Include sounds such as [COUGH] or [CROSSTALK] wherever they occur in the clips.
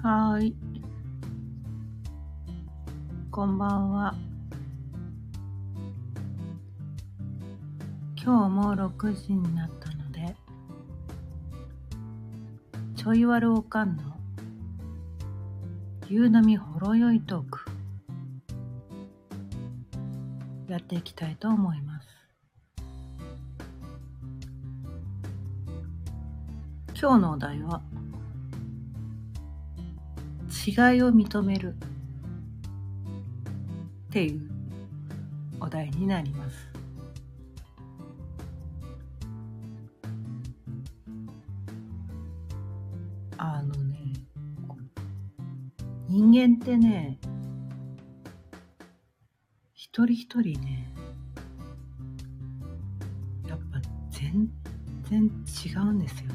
はい。こんばんは。今日も6時になったので、ちょいわるおかんの夕飲みほろ酔いトーク、やっていきたいと思います。今日のお題は、違いを認めるっていうお題になります。あのね、人間ってね、一人一人ね、やっぱ全然違うんですよ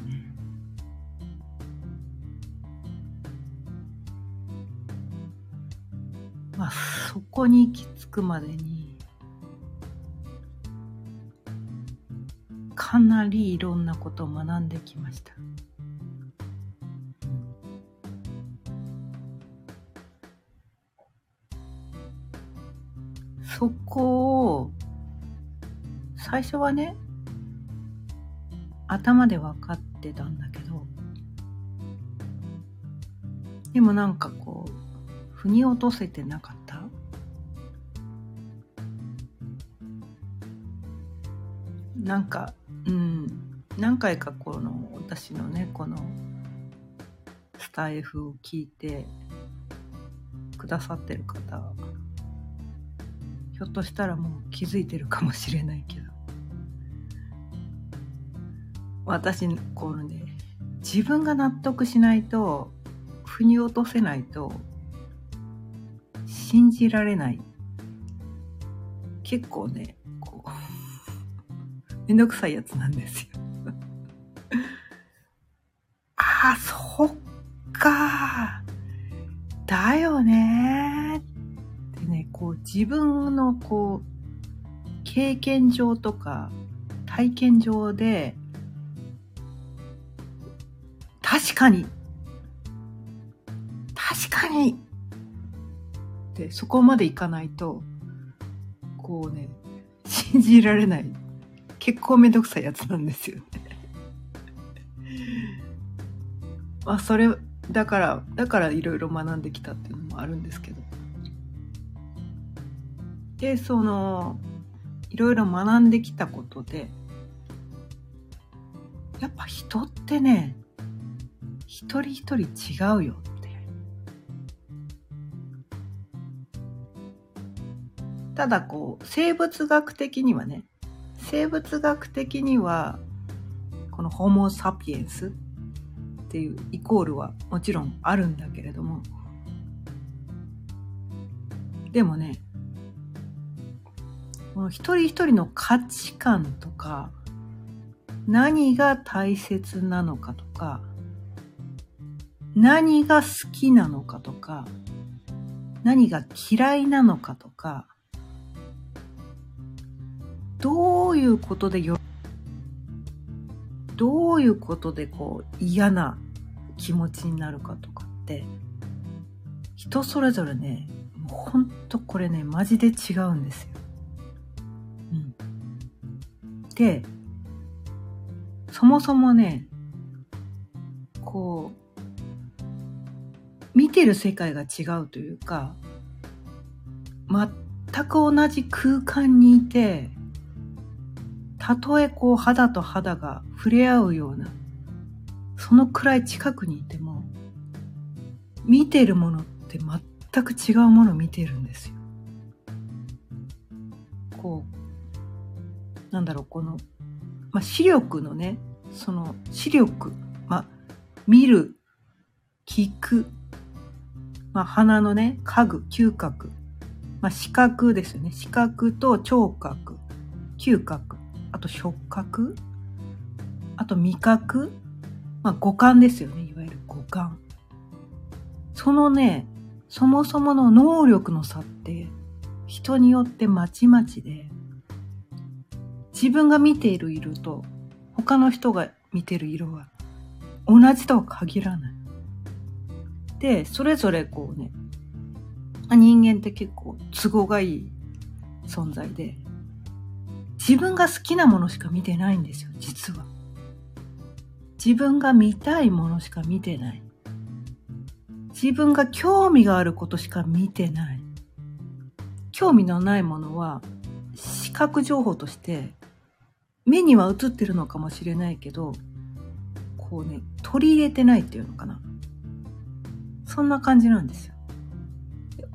あ、そこに行き着くまでに、かなりいろんなことを学んできました。そこを、最初はね、頭で分かってたんだけど、でもなんかこう、腑に落とせてなかった？なんかうん。何回かこの私のねこのスタイフを聞いてくださってる方ひょっとしたらもう気づいてるかもしれないけど。私このね自分が納得しないと腑に落とせないと信じられない。結構ねこう [LAUGHS] めんどくさいやつなんですよ。[LAUGHS] ああそっかだよねってねこう自分のこう経験上とか体験上で確かに確かにってそこまでいかないとこうね信じられない。結構めんどくさいやつなんですよね。[LAUGHS] まあそれだからだからいろいろ学んできたっていうのもあるんですけど。でそのいろいろ学んできたことでやっぱ人ってね一人一人違うよ。ただこう生物学的にはね生物学的にはこのホモ・サピエンスっていうイコールはもちろんあるんだけれどもでもねこの一人一人の価値観とか何が大切なのかとか何が好きなのかとか何が嫌いなのかとかどういうことでよどういうことでこう嫌な気持ちになるかとかって人それぞれねもうほんとこれねマジで違うんですよ。うん、でそもそもねこう見てる世界が違うというか全く同じ空間にいてたとえこう肌と肌が触れ合うようなそのくらい近くにいても見てるものって全く違うものを見てるんですよ。こうなんだろうこの、まあ、視力のねその視力、まあ、見る聞く、まあ、鼻のね家具嗅覚、まあ、視覚ですよね視覚と聴覚嗅覚あと触覚？あと味覚？まあ五感ですよね。いわゆる五感。そのね、そもそもの能力の差って人によってまちまちで、自分が見ている色と他の人が見てる色は同じとは限らない。で、それぞれこうね、人間って結構都合がいい存在で、自分が好きなものしか見てないんですよ、実は。自分が見たいものしか見てない。自分が興味があることしか見てない。興味のないものは視覚情報として目には映ってるのかもしれないけど、こうね、取り入れてないっていうのかな。そんな感じなんですよ。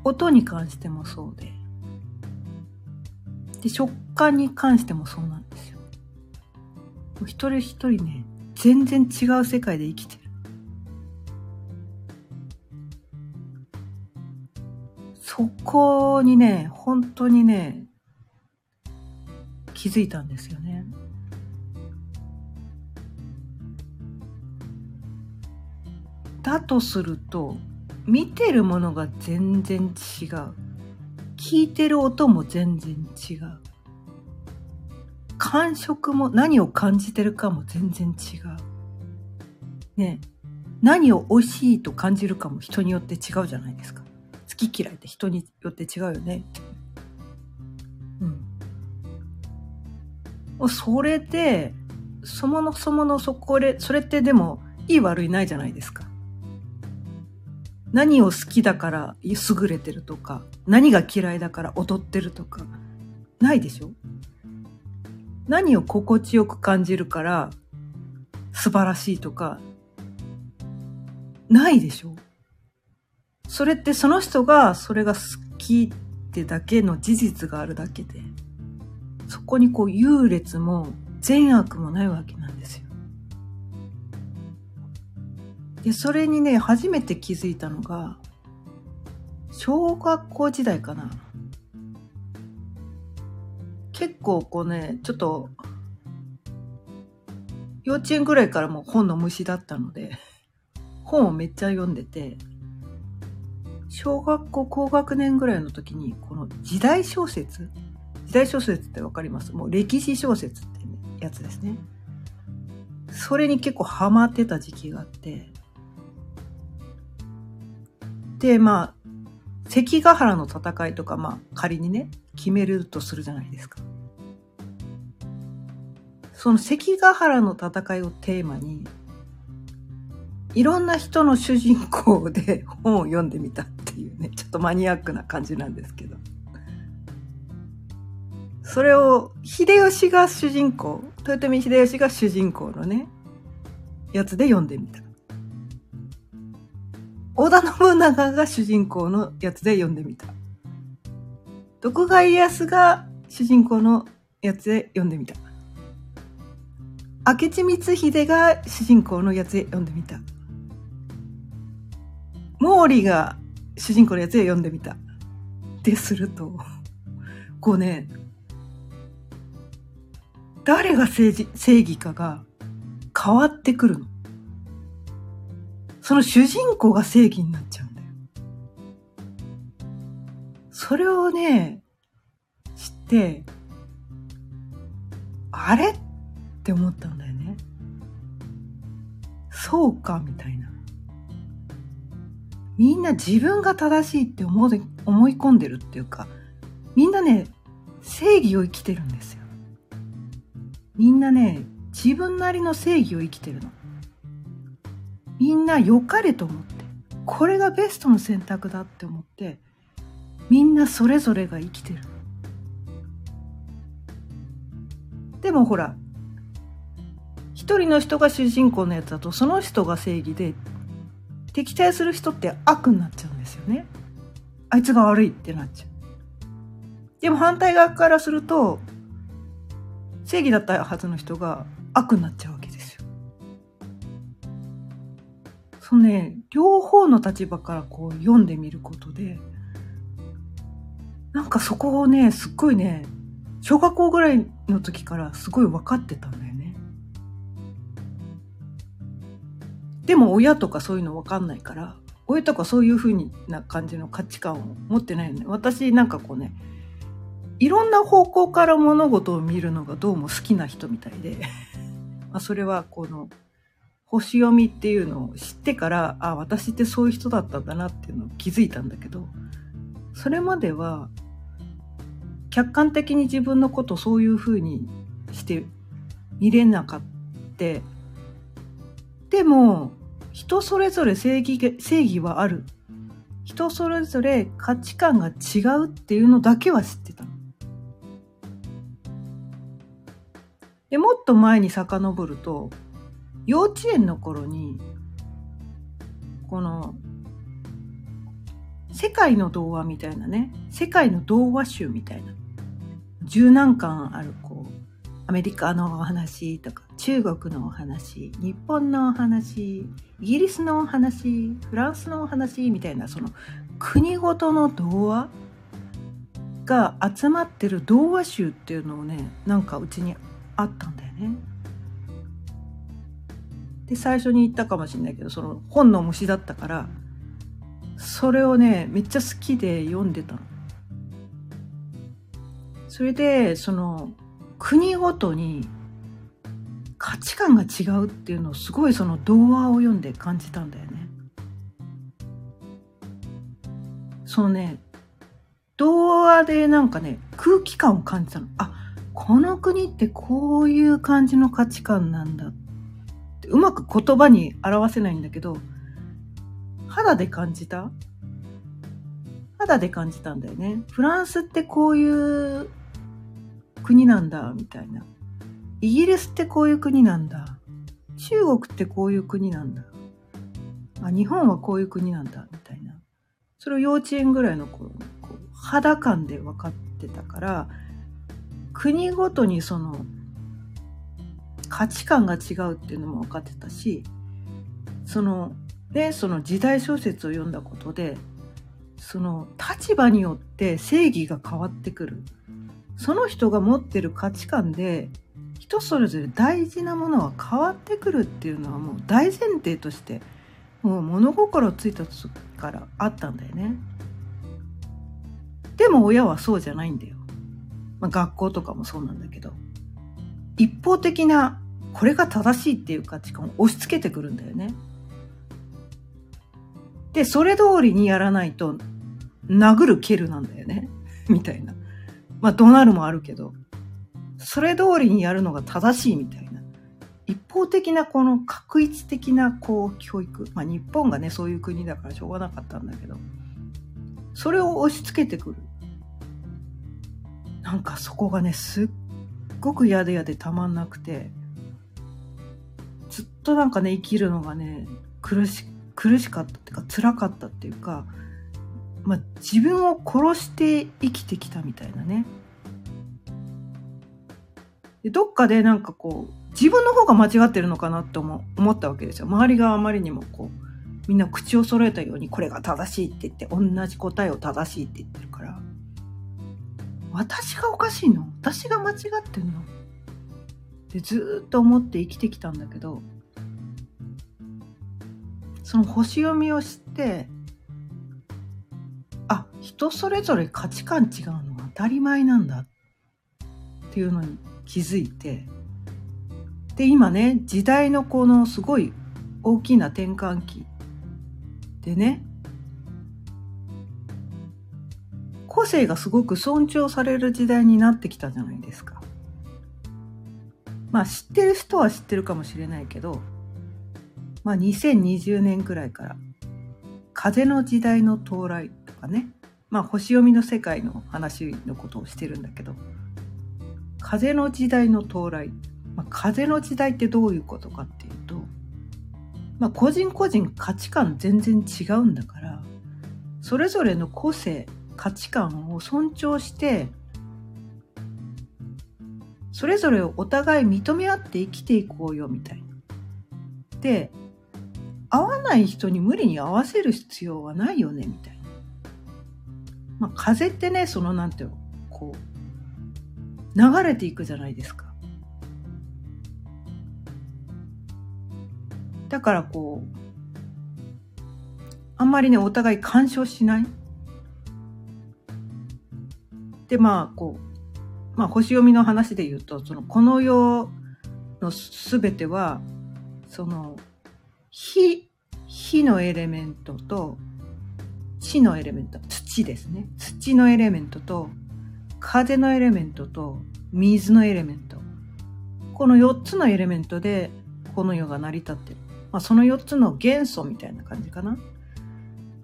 音に関してもそうで。で、食感に関してもそうなんですよ。一人一人ね、全然違う世界で生きてる。そこにね、本当にね、気づいたんですよね。だとすると、見てるものが全然違う。聞いてる音も全然違う。感触も何を感じてるかも全然違う。ね何を美味しいと感じるかも人によって違うじゃないですか。好き嫌いって人によって違うよね。うん。それで、そものそものそこで、それってでも、いい悪いないじゃないですか。何を好きだから優れてるとか、何が嫌いだから踊ってるとか、ないでしょ？何を心地よく感じるから素晴らしいとか、ないでしょ？それってその人がそれが好きってだけの事実があるだけで、そこにこう優劣も善悪もないわけ。で。それにね、初めて気づいたのが、小学校時代かな。結構こうね、ちょっと、幼稚園ぐらいからもう本の虫だったので、本をめっちゃ読んでて、小学校高学年ぐらいの時に、この時代小説時代小説ってわかります？もう歴史小説ってやつですね。それに結構ハマってた時期があって、で、まあ、関ヶ原の戦いとか、まあ、仮にね、決めるとするじゃないですか。その関ヶ原の戦いをテーマに、いろんな人の主人公で本を読んでみたっていうね、[LAUGHS] ちょっとマニアックな感じなんですけど。それを、秀吉が主人公、豊臣秀吉が主人公のね、やつで読んでみた。織田信長が主人公のやつで読んでみた。徳川家康が主人公のやつで読んでみた。明智光秀が主人公のやつで読んでみた。毛利が主人公のやつで読んでみた。ですると、こうね、誰が正義かが変わってくるの。その主人公が正義になっちゃうんだよ。それをね、知って、あれ？って思ったんだよね。そうか、みたいな。みんな自分が正しいって思い思い込んでるっていうか、みんなね、正義を生きてるんですよ。みんなね、自分なりの正義を生きてるの。みんな良かれと思って、これがベストの選択だって思って、みんなそれぞれが生きてる。でもほら、一人の人が主人公のやつだと、その人が正義で、敵対する人って悪になっちゃうんですよね。あいつが悪いってなっちゃう。でも反対側からすると、正義だったはずの人が悪になっちゃうそのね、両方の立場からこう読んでみることで、なんかそこをね、すっごいね、小学校ぐらいの時からすごい分かってたんだよね。でも親とかそういうの分かんないから、親とかそういう風な感じの価値観を持ってないよね。私なんかこうね、いろんな方向から物事を見るのがどうも好きな人みたいで [LAUGHS] まあそれはこの星読みっていうのを知ってからあ私ってそういう人だったんだなっていうのを気づいたんだけどそれまでは客観的に自分のことそういうふうにして見れなかった。でも人それぞれ正義正義はある。人それぞれ価値観が違うっていうのだけは知ってたでもっと前に遡ると幼稚園の頃にこの世界の童話みたいなね世界の童話集みたいな十何巻あるこうアメリカのお話とか中国のお話日本のお話イギリスのお話フランスのお話みたいなその国ごとの童話が集まってる童話集っていうのをねなんかうちにあったんだよね。で最初に言ったかもしれないけどその本の虫だったからそれをねめっちゃ好きで読んでたの。それでその国ごとに価値観が違うっていうのをすごいその童話を読んで感じたんだよね。そのね童話でなんかね空気感を感じたの。あこの国ってこういう感じの価値観なんだうまく言葉に表せないんだけど、肌で感じた？肌で感じたんだよね。フランスってこういう国なんだ、みたいな。イギリスってこういう国なんだ。中国ってこういう国なんだ。あ、日本はこういう国なんだ、みたいな。それを幼稚園ぐらいの頃こう肌感で分かってたから、国ごとにその価値観が違うっていうのも分かってたしそのでその時代小説を読んだことでその立場によって正義が変わってくる。その人が持ってる価値観で人それぞれ大事なものは変わってくるっていうのはもう大前提としてもう物心ついた時からあったんだよね。でも親はそうじゃないんだよ、まあ、学校とかもそうなんだけど。一方的なこれが正しいっていう価値観を押し付けてくるんだよね。で、それ通りにやらないと、殴る蹴るなんだよね。[LAUGHS] みたいな。まあ、怒鳴るもあるけど、それ通りにやるのが正しいみたいな。一方的なこの確一的なこう教育。まあ、日本がね、そういう国だからしょうがなかったんだけど、それを押し付けてくる。なんかそこがね、すっごく嫌で嫌でたまんなくて、ずっとなんかね、生きるのがね、苦し、苦しかったっていうか、辛かったっていうか、まあ、自分を殺して生きてきたみたいなね。でどっかでなんかこう、自分の方が間違ってるのかなって思思ったわけですよ。周りがあまりにもこう、みんな口を揃えたようにこれが正しいって言って同じ答えを正しいって言ってるから、私がおかしいの？私が間違ってんの？でずっと思って生きてきたんだけどその星読みを知ってあ人それぞれ価値観違うのは当たり前なんだっていうのに気づいてで今ね時代のこのすごい大きな転換期でね個性がすごく尊重される時代になってきたじゃないですか。まあ知ってる人は知ってるかもしれないけど、まあ2020年くらいから風の時代の到来とかね、まあ星読みの世界の話のことをしてるんだけど、風の時代の到来、まあ、風の時代ってどういうことかっていうと、まあ個人個人価値観全然違うんだから、それぞれの個性、価値観を尊重してそれぞれをお互い認め合って生きていこうよみたいな。で合わない人に無理に合わせる必要はないよねみたいな。まあ風ってねそのなんていうのこう流れていくじゃないですか。だからこうあんまりねお互い干渉しない。でまあこうまあ、星読みの話で言うとそのこの世の全てはその火、火のエレメントと、地のエレメント、土ですね。土のエレメントと、風のエレメントと、水のエレメント。この4つのエレメントで、この世が成り立ってる。まあ、その4つの元素みたいな感じかな。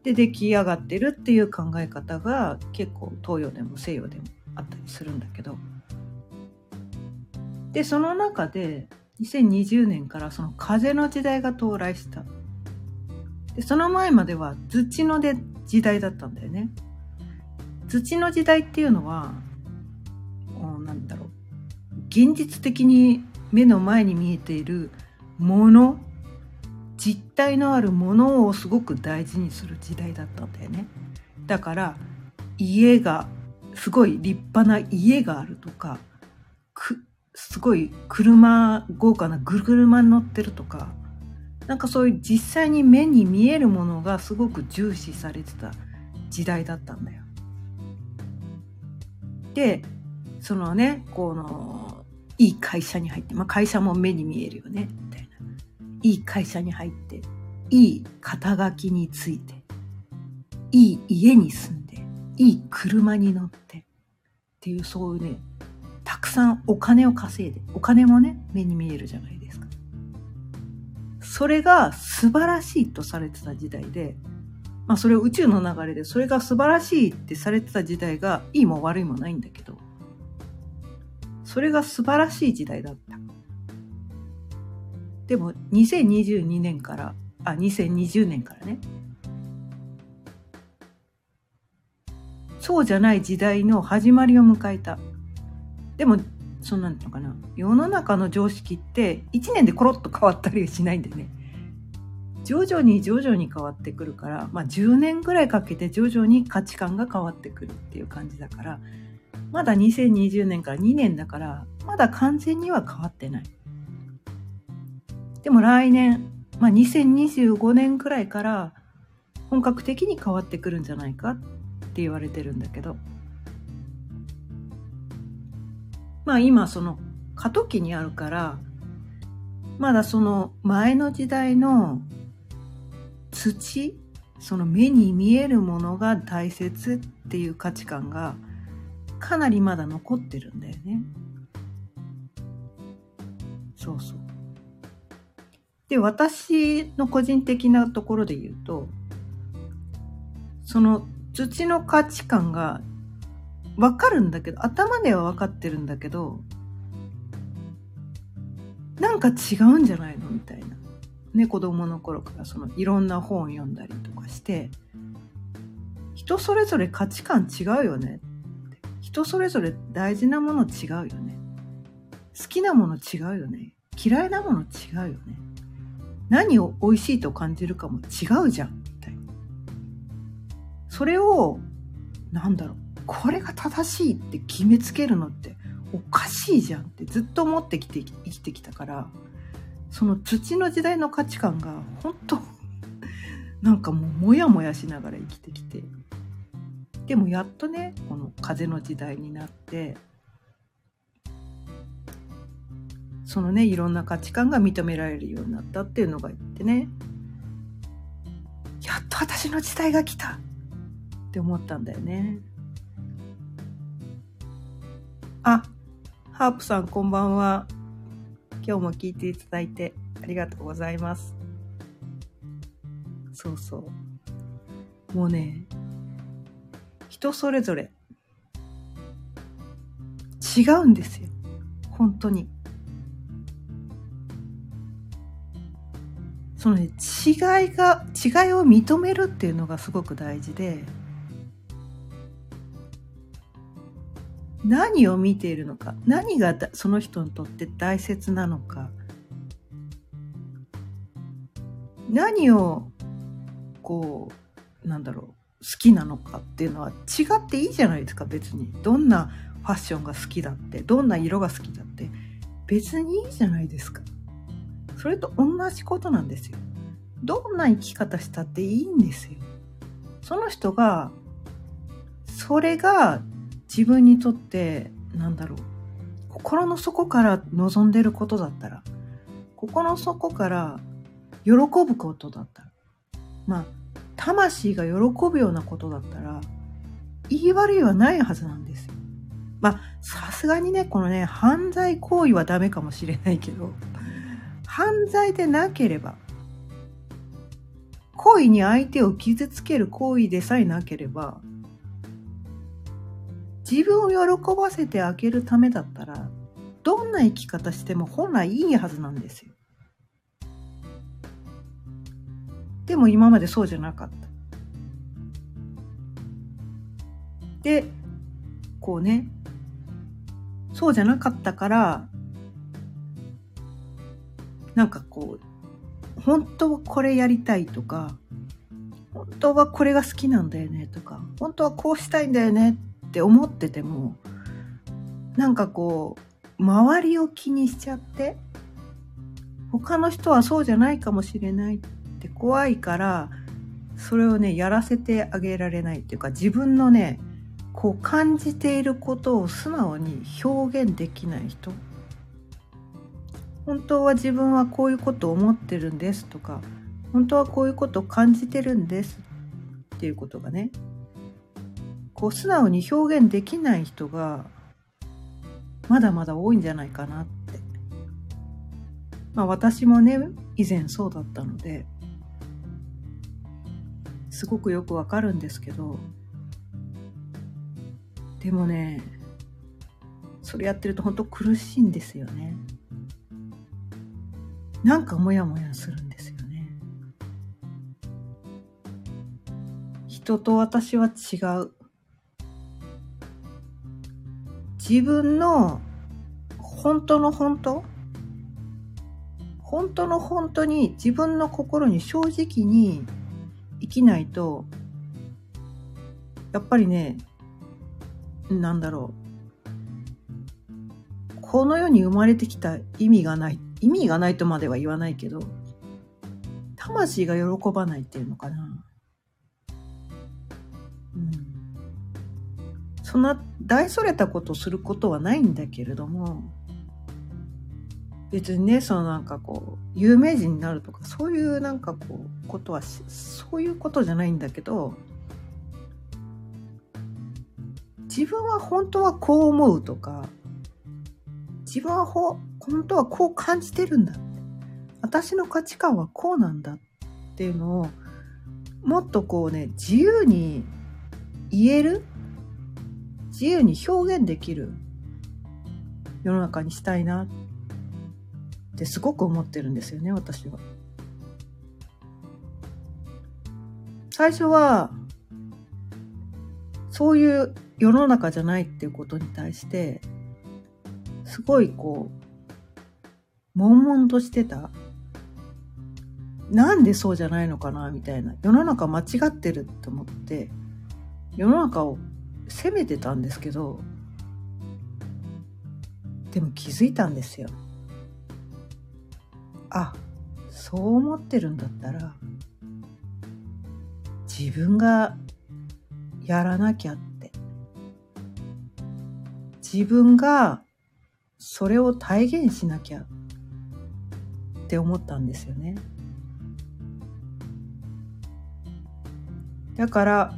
で出来上がってるっていう考え方が結構東洋でも西洋でもあったりするんだけど。でその中で2020年からその風の時代が到来した。でその前までは土ので時代だったんだよね。土の時代っていうのはなんだろう。現実的に目の前に見えているもの実体のあるものをすごく大事にする時代だったんだよねだから家がすごい立派な家があるとかすごい車豪華なぐるぐる車に乗ってるとかなんかそういう実際に目に見えるものがすごく重視されてた時代だったんだよ。でそのねこのいい会社に入って、まあ、会社も目に見えるよねいいい会社に入って、いい肩書きについて、いい家に住んで、いい車に乗って、っていうそういうね、たくさんお金を稼いで、お金もね、目に見えるじゃないですか。それが素晴らしいとされてた時代で、まあそれを宇宙の流れで、それが素晴らしいってされてた時代が、いいも悪いもないんだけど、それが素晴らしい時代だった。でも2022年からあ2020年からね。そうじゃない時代の始まりを迎えた。でもそうなんのかな。世の中の常識って1年でコロッと変わったりしないんでね。徐々に徐々に変わってくるから、まあ、10年ぐらいかけて徐々に価値観が変わってくるっていう感じだからまだ2020年から2年だからまだ完全には変わってない。でも来年、まあ、2025年くらいから本格的に変わってくるんじゃないかって言われてるんだけどまあ今その過渡期にあるからまだその前の時代の土その目に見えるものが大切っていう価値観がかなりまだ残ってるんだよね。そうそう。で、私の個人的なところで言うと、その土の価値観がわかるんだけど、頭では分かってるんだけど、なんか違うんじゃないのみたいな。ね、子供の頃からそのいろんな本を読んだりとかして、人それぞれ価値観違うよね。人それぞれ大事なもの違うよね。好きなもの違うよね。嫌いなもの違うよね。何を美味しいと感じるかも違うじゃんみたいな。それをなんだろうこれが正しいって決めつけるのっておかしいじゃんってずっと思ってきて生きてきたからその土の時代の価値観が本当 [LAUGHS] なんかもうモヤモヤしながら生きてきて。でもやっとねこの風の時代になってそのねいろんな価値観が認められるようになったっていうのが言ってね。やっと私の時代が来た。って思ったんだよね。あハープさんこんばんは。今日も聞いていただいてありがとうございます。そうそう。もうね人それぞれ違うんですよ。本当に。そのね違いが違いを認めるっていうのがすごく大事で何を見ているのか何がその人にとって大切なのか何をこうなんだろう好きなのかっていうのは違っていいじゃないですか別に。どんなファッションが好きだってどんな色が好きだって。別にいいじゃないですか。それと同じことなんですよ。どんな生き方したっていいんですよ。その人が、それが自分にとって、なんだろう、心の底から望んでることだったら、心の底から喜ぶことだったら、まあ、魂が喜ぶようなことだったら、言い悪いはないはずなんですよ。まあ、さすがにね、このね、犯罪行為はダメかもしれないけど、犯罪でなければ、故意に相手を傷つける行為でさえなければ、自分を喜ばせてあげるためだったら、どんな生き方しても本来いいはずなんですよ。でも今までそうじゃなかった。で、こうね、そうじゃなかったから、なんかこう、本当はこれやりたいとか、本当はこれが好きなんだよねとか、本当はこうしたいんだよねって思ってても、なんかこう、周りを気にしちゃって、他の人はそうじゃないかもしれないって怖いから、それをね、やらせてあげられないっていうか、自分のね、こう感じていることを素直に表現できない人本当は自分はこういうことを思ってるんですとか本当はこういうことを感じてるんですっていうことがねこう素直に表現できない人がまだまだ多いんじゃないかなって。まあ私もね以前そうだったのですごくよくわかるんですけどでもねそれやってると本当苦しいんですよね。なんかモヤモヤするんですよね人と私は違う自分の本当の本当？本当の本当に自分の心に正直に生きないとやっぱりねなんだろう。この世に生まれてきた意味がない。意味がないとまでは言わないけど、魂が喜ばないっていうのかな。うん。そんな大それたことすることはないんだけれども、別にね、そのなんかこう、有名人になるとか、そういうなんかこう、ことは、そういうことじゃないんだけど、自分は本当はこう思うとか、自分はほ本当はこう感じてるんだ。私の価値観はこうなんだっていうのを、もっとこうね、自由に言える自由に表現できる世の中にしたいなってすごく思ってるんですよね、私は。最初は、そういう世の中じゃないっていうことに対して、すごいこう、悶々としてた？なんでそうじゃないのかな？みたいな。世の中間違ってるって思って、世の中を責めてたんですけど、でも気づいたんですよ。あ、そう思ってるんだったら、自分がやらなきゃって自分がそれを体現しなきゃっって思ったんですよね。だから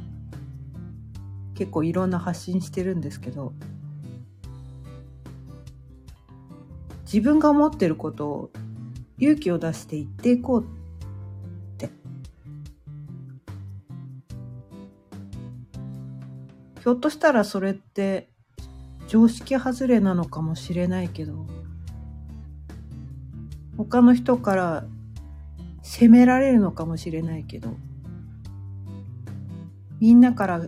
結構いろんな発信してるんですけど自分が思ってることを勇気を出して言っていこうってひょっとしたらそれって常識外れなのかもしれないけど他の人から責められるのかもしれないけどみんなから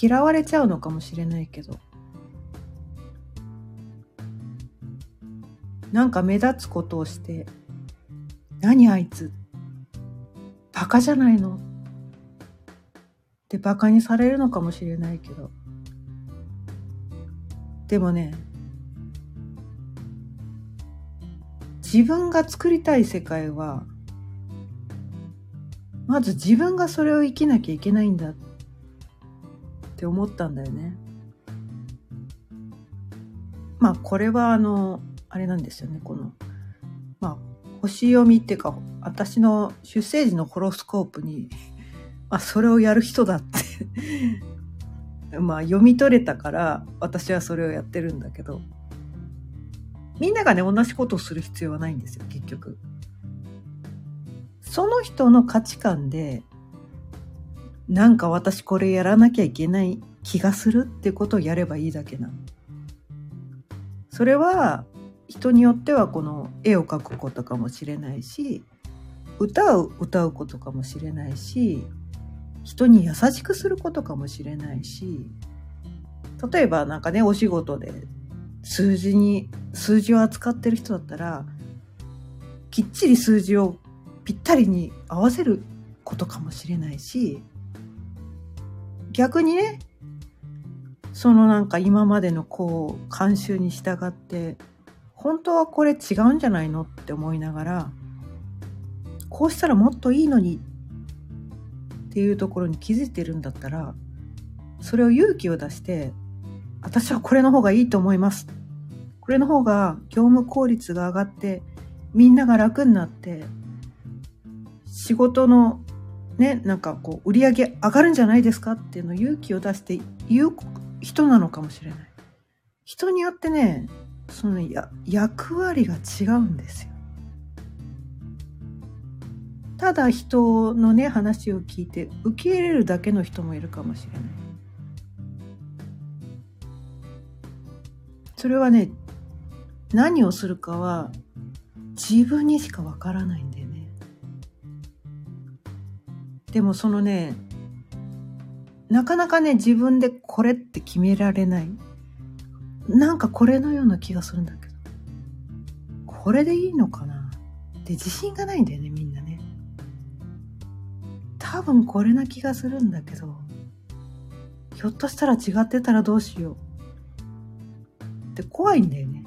嫌われちゃうのかもしれないけどなんか目立つことをして何あいつバカじゃないのってバカにされるのかもしれないけど。でもね、自分が作りたい世界は、まず自分がそれを生きなきゃいけないんだって思ったんだよね。まあこれはあの、あれなんですよね、この、まあ星読みっていうか私の出生時のホロスコープに、あ、それをやる人だって [LAUGHS] まあ読み取れたから私はそれをやってるんだけど、みんながね、同じことをする必要はないんですよ、結局。その人の価値観で、なんか私これやらなきゃいけない気がするってことをやればいいだけな。それは人によってはこの絵を描くことかもしれないし歌を歌うことかもしれないし人に優しくすることかもしれないし例えばなんかねお仕事で数字に数字を扱ってる人だったらきっちり数字をぴったりに合わせることかもしれないし逆にねそのなんか今までのこう慣習に従って本当はこれ違うんじゃないのって思いながらこうしたらもっといいのにっていうところに気づいてるんだったらそれを勇気を出して私はこれの方がいいと思います。これの方が業務効率が上がってみんなが楽になって仕事のねなんかこう売り上げ上がるんじゃないですか？っていうのを勇気を出して言う人なのかもしれない。人によってねそのや役割が違うんですよ。ただ人のね話を聞いて受け入れるだけの人もいるかもしれない。それはね何をするかは自分にしかわからないんだよね。でもそのねなかなかね自分でこれって決められない。なんかこれのような気がするんだけど。これでいいのかな？って自信がないんだよねみんなね。多分これな気がするんだけど。ひょっとしたら違ってたらどうしよう。って怖いんだよね。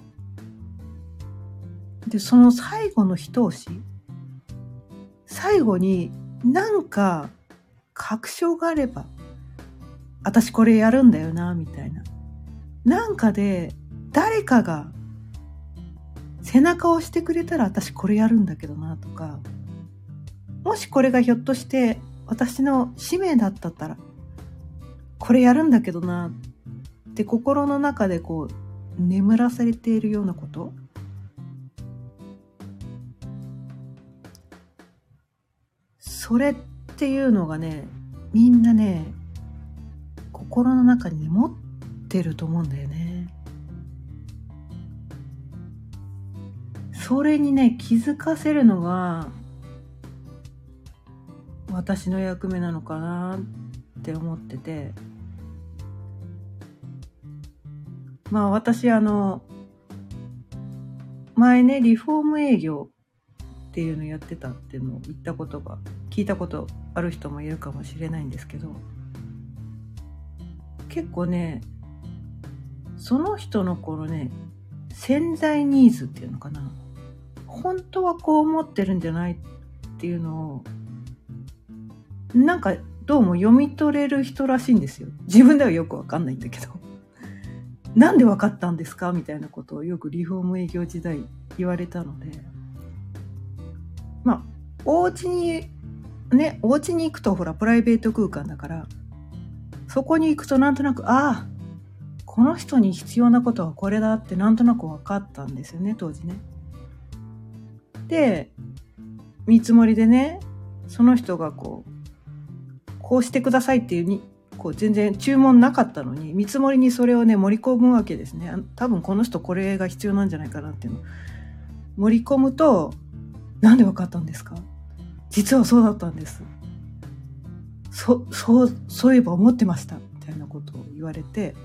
でその最後の一押し最後になんか確証があれば私これやるんだよなみたいな。なんかで誰かが背中を押してくれたら私これやるんだけどなとかもしこれがひょっとして私の使命だったったらこれやるんだけどなって心の中でこう眠らされているようなこと？それっていうのがねみんなね心の中に持ってると思うんだよね。それにね気づかせるのが私の役目なのかなって思っててまあ私あの前ねリフォーム営業っていうのやってたっていうのを言ったことが聞いたことある人もいるかもしれないんですけど結構ねその人の頃ね潜在ニーズっていうのかな。本当はこう思ってるんじゃないっていうのをなんかどうも読み取れる人らしいんですよ。自分ではよくわかんないんだけど。なんでわかったんですか？みたいなことをよくリフォーム営業時代言われたのでまあお家にねお家に行くとほらプライベート空間だからそこに行くとなんとなく、ああ、この人に必要なことはこれだってなんとなく分かったんですよね、当時ね。で、見積もりでね、その人がこう、こうしてくださいっていうに、こう全然注文なかったのに、見積もりにそれをね、盛り込むわけですね。多分この人これが必要なんじゃないかなっていうの。盛り込むと、なんで分かったんですか？実はそうだったんです。そそうそういえば思ってましたみたいなことを言われて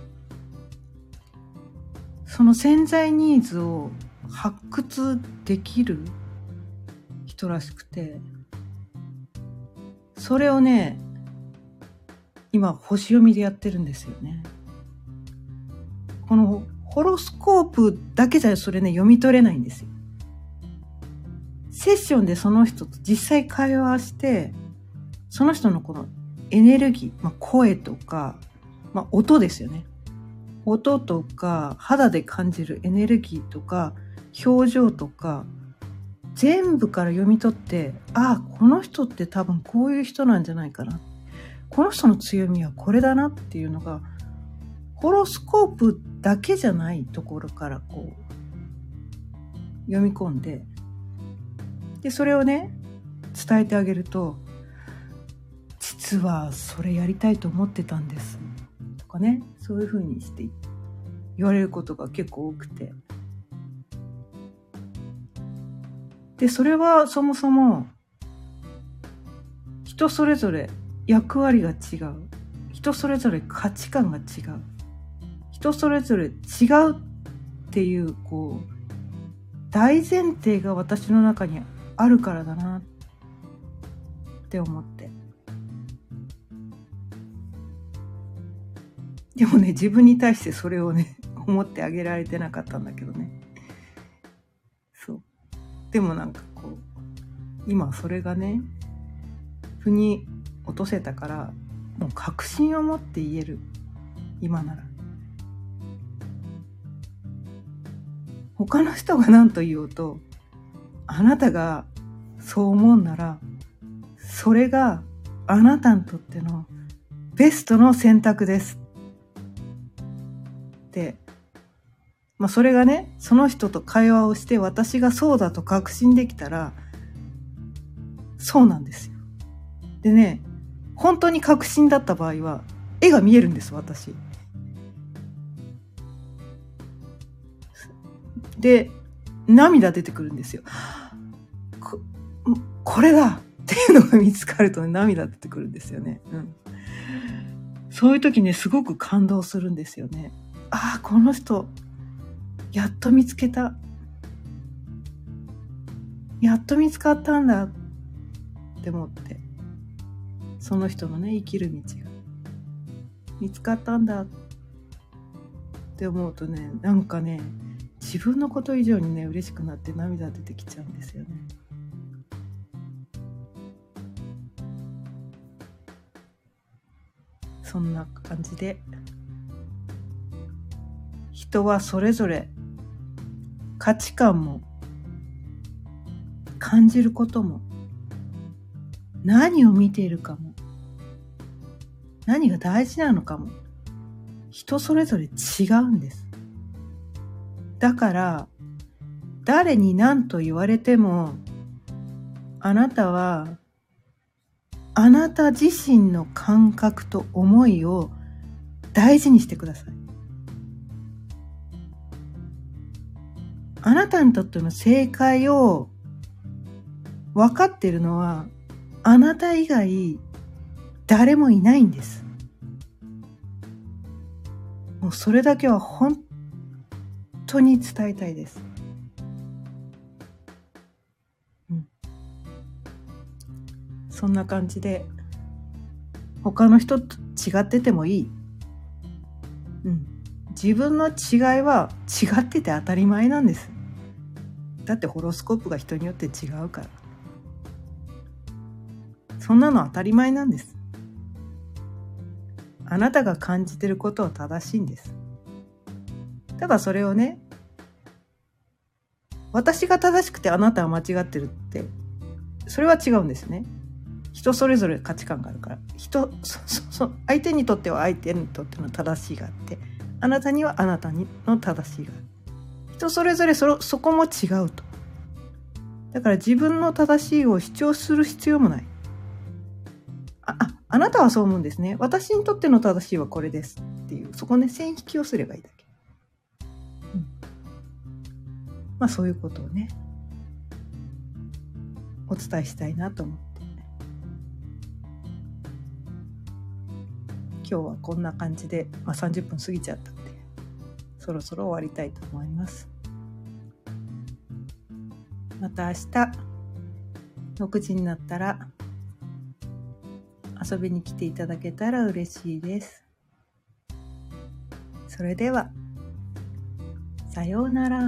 その潜在ニーズを発掘できる人らしくてそれをね今星読みでやってるんですよね。このホロスコープだけじゃそれね読み取れないんですよ。セッションでその人と実際会話してその人のこのエネルギー、まあ、声とか、まあ、音ですよね。音とか肌で感じるエネルギーとか表情とか全部から読み取ってああこの人って多分こういう人なんじゃないかなこの人の強みはこれだなっていうのがホロスコープだけじゃないところからこう読み込んででそれをね伝えてあげると実はそれやりたいと思ってたんですとかねそういうふうにして言われることが結構多くて。でそれはそもそも人それぞれ役割が違う。人それぞれ価値観が違う。人それぞれ違うっていうこう大前提が私の中にあるからだなって思って。でもね自分に対してそれをね [LAUGHS] 思ってあげられてなかったんだけどね。そう。でもなんかこう今それがね腑に落とせたからもう確信を持って言える。今なら。他の人が何と言おうとあなたがそう思うならそれがあなたにとってのベストの選択です。って。まあそれがねその人と会話をして私がそうだと確信できたらそうなんですよ。でね本当に確信だった場合は絵が見えるんです私。で涙出てくるんですよ。ここれだ！っていうのが見つかると、ね、涙出てくるんですよね、うん、そういう時ねすごく感動するんですよね。ああこの人やっと見つけた。やっと見つかったんだ。って思って。その人のね生きる道が見つかったんだって思うとねなんかね自分のこと以上にね嬉しくなって涙出てきちゃうんですよね。そんな感じで人はそれぞれ価値観も感じることも何を見ているかも何が大事なのかも人それぞれ違うんですだから誰に何と言われてもあなたはあなた自身の感覚と思いを大事にしてください。あなたにとっての正解を分かっているのはあなた以外誰もいないんです。もうそれだけは本当に伝えたいです。うん。そんな感じで他の人と違っててもいい。うん。自分の違いは違ってて当たり前なんです。だってホロスコープが人によって違うから。そんなの当たり前なんです。あなたが感じてることは正しいんです。ただそれをね、私が正しくてあなたは間違ってるって、それは違うんですね。人それぞれ価値観があるから。人、そ、そ、そ相手にとっては相手にとっての正しいがあって、あなたにはあなたにの正しいがある。人それぞれそ、そこも違うと。だから自分の正しいを主張する必要もない。あ、あ、あなたはそう思うんですね。私にとっての正しいはこれですっていう、そこね、線引きをすればいいだけ。うん。まあそういうことをね、お伝えしたいなと思って。今日はこんな感じで、まあ、30分過ぎちゃったんで、そろそろ終わりたいと思います。また明日、6時になったら、遊びに来ていただけたら嬉しいです。それでは、さようなら。